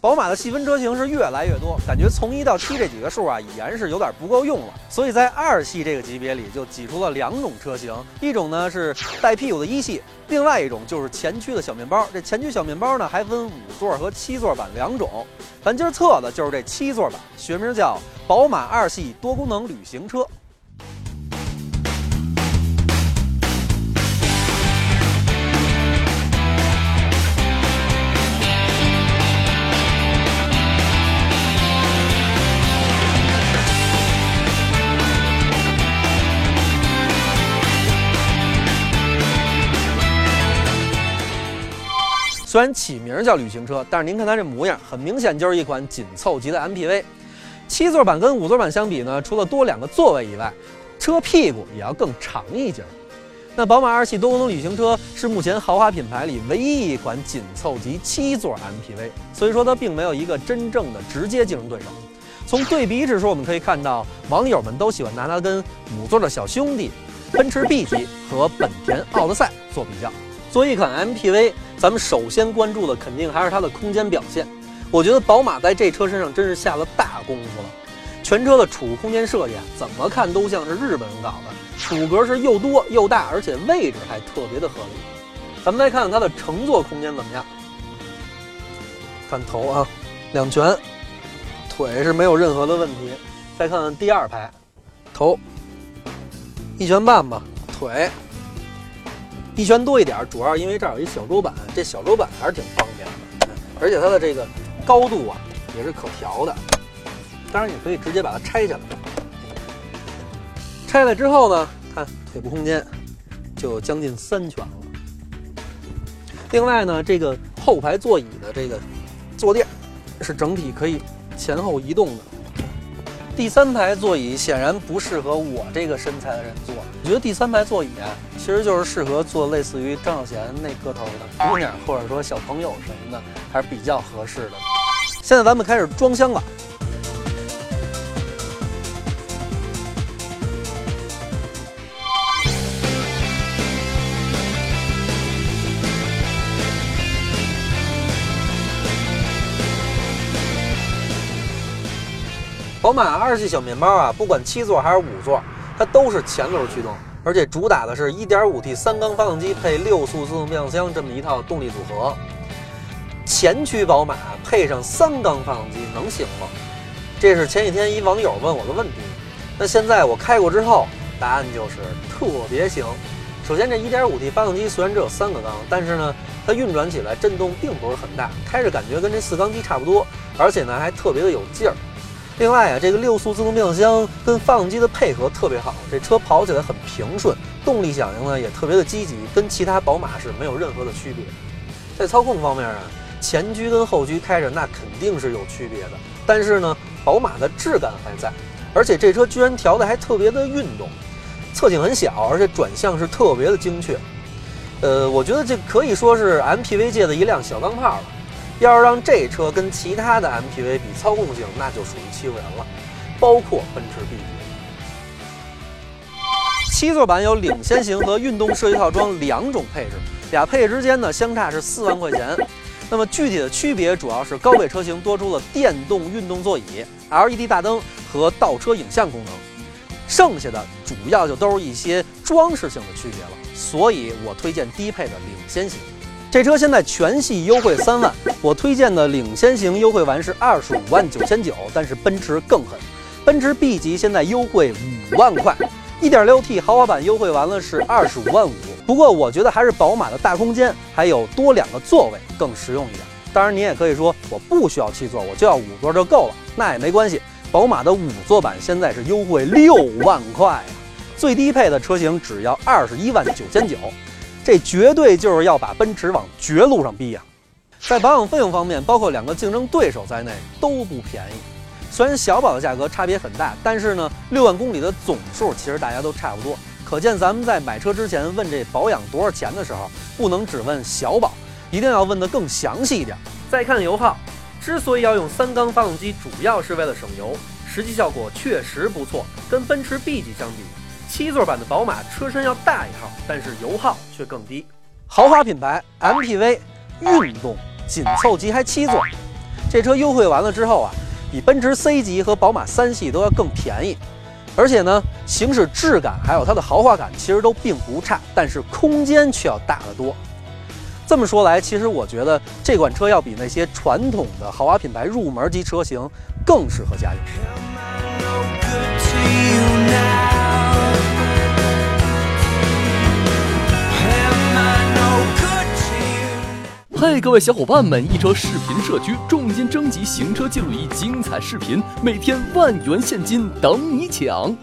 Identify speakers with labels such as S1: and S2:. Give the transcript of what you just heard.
S1: 宝马的细分车型是越来越多，感觉从一到七这几个数啊，已然是有点不够用了。所以在二系这个级别里，就挤出了两种车型，一种呢是带屁股的一系，另外一种就是前驱的小面包。这前驱小面包呢，还分五座和七座版两种。咱今儿测的就是这七座版，学名叫宝马二系多功能旅行车。虽然起名叫旅行车，但是您看它这模样，很明显就是一款紧凑级的 MPV。七座版跟五座版相比呢，除了多两个座位以外，车屁股也要更长一截。那宝马二系多功能旅行车是目前豪华品牌里唯一一款紧凑级七座 MPV，所以说它并没有一个真正的直接竞争对手。从对比指数我们可以看到，网友们都喜欢拿它跟五座的小兄弟奔驰 B 级和本田奥德赛做比较。作为一款 MPV，咱们首先关注的肯定还是它的空间表现。我觉得宝马在这车身上真是下了大功夫了。全车的储物空间设计啊，怎么看都像是日本人搞的。储格是又多又大，而且位置还特别的合理。咱们再看看它的乘坐空间怎么样？看头啊，两拳，腿是没有任何的问题。再看看第二排，头一拳半吧，腿。一拳多一点，主要因为这儿有一小桌板，这小桌板还是挺方便的，而且它的这个高度啊也是可调的，当然也可以直接把它拆下来。拆了之后呢，看腿部空间就将近三拳了。另外呢，这个后排座椅的这个坐垫是整体可以前后移动的。第三排座椅显然不适合我这个身材的人坐。我觉得第三排座椅啊，其实就是适合坐类似于张小娴那个头的姑娘，或者说小朋友什么的，还是比较合适的。现在咱们开始装箱了。宝马二系小面包啊，不管七座还是五座，它都是前轮驱动，而且主打的是 1.5T 三缸发动机配六速自动变速箱这么一套动力组合。前驱宝马配上三缸发动机能行吗？这是前几天一网友问我的问题。那现在我开过之后，答案就是特别行。首先，这 1.5T 发动机虽然只有三个缸，但是呢，它运转起来震动并不是很大，开着感觉跟这四缸机差不多，而且呢还特别的有劲儿。另外啊，这个六速自动变速箱跟发动机的配合特别好，这车跑起来很平顺，动力响应呢也特别的积极，跟其他宝马是没有任何的区别。在操控方面啊，前驱跟后驱开着那肯定是有区别的，但是呢，宝马的质感还在，而且这车居然调的还特别的运动，侧倾很小，而且转向是特别的精确。呃，我觉得这可以说是 MPV 界的一辆小钢炮了。要是让这车跟其他的 MPV 比操控性，那就属于欺负人了，包括奔驰 B 级。七座版有领先型和运动设计套装两种配置，俩配置之间呢相差是四万块钱。那么具体的区别主要是高配车型多出了电动运动座椅、LED 大灯和倒车影像功能，剩下的主要就都是一些装饰性的区别了。所以我推荐低配的领先型。这车现在全系优惠三万，我推荐的领先型优惠完是二十五万九千九，但是奔驰更狠，奔驰 B 级现在优惠五万块，一点六 T 豪华版优惠完了是二十五万五。不过我觉得还是宝马的大空间还有多两个座位更实用一点。当然，你也可以说我不需要七座，我就要五座就够了，那也没关系。宝马的五座版现在是优惠六万块呀，最低配的车型只要二十一万九千九。这绝对就是要把奔驰往绝路上逼呀！在保养费用方面，包括两个竞争对手在内都不便宜。虽然小保的价格差别很大，但是呢，六万公里的总数其实大家都差不多。可见咱们在买车之前问这保养多少钱的时候，不能只问小保，一定要问得更详细一点。再看油耗，之所以要用三缸发动机，主要是为了省油，实际效果确实不错。跟奔驰 B 级相比，七座版的宝马车身要大一号，但是油耗却更低。豪华品牌 MPV，运动紧凑级还七座，这车优惠完了之后啊，比奔驰 C 级和宝马三系都要更便宜，而且呢，行驶质感还有它的豪华感其实都并不差，但是空间却要大得多。这么说来，其实我觉得这款车要比那些传统的豪华品牌入门级车型更适合家用。
S2: 嘿，各位小伙伴们！一车视频社区重金征集行车记录仪精彩视频，每天万元现金等你抢！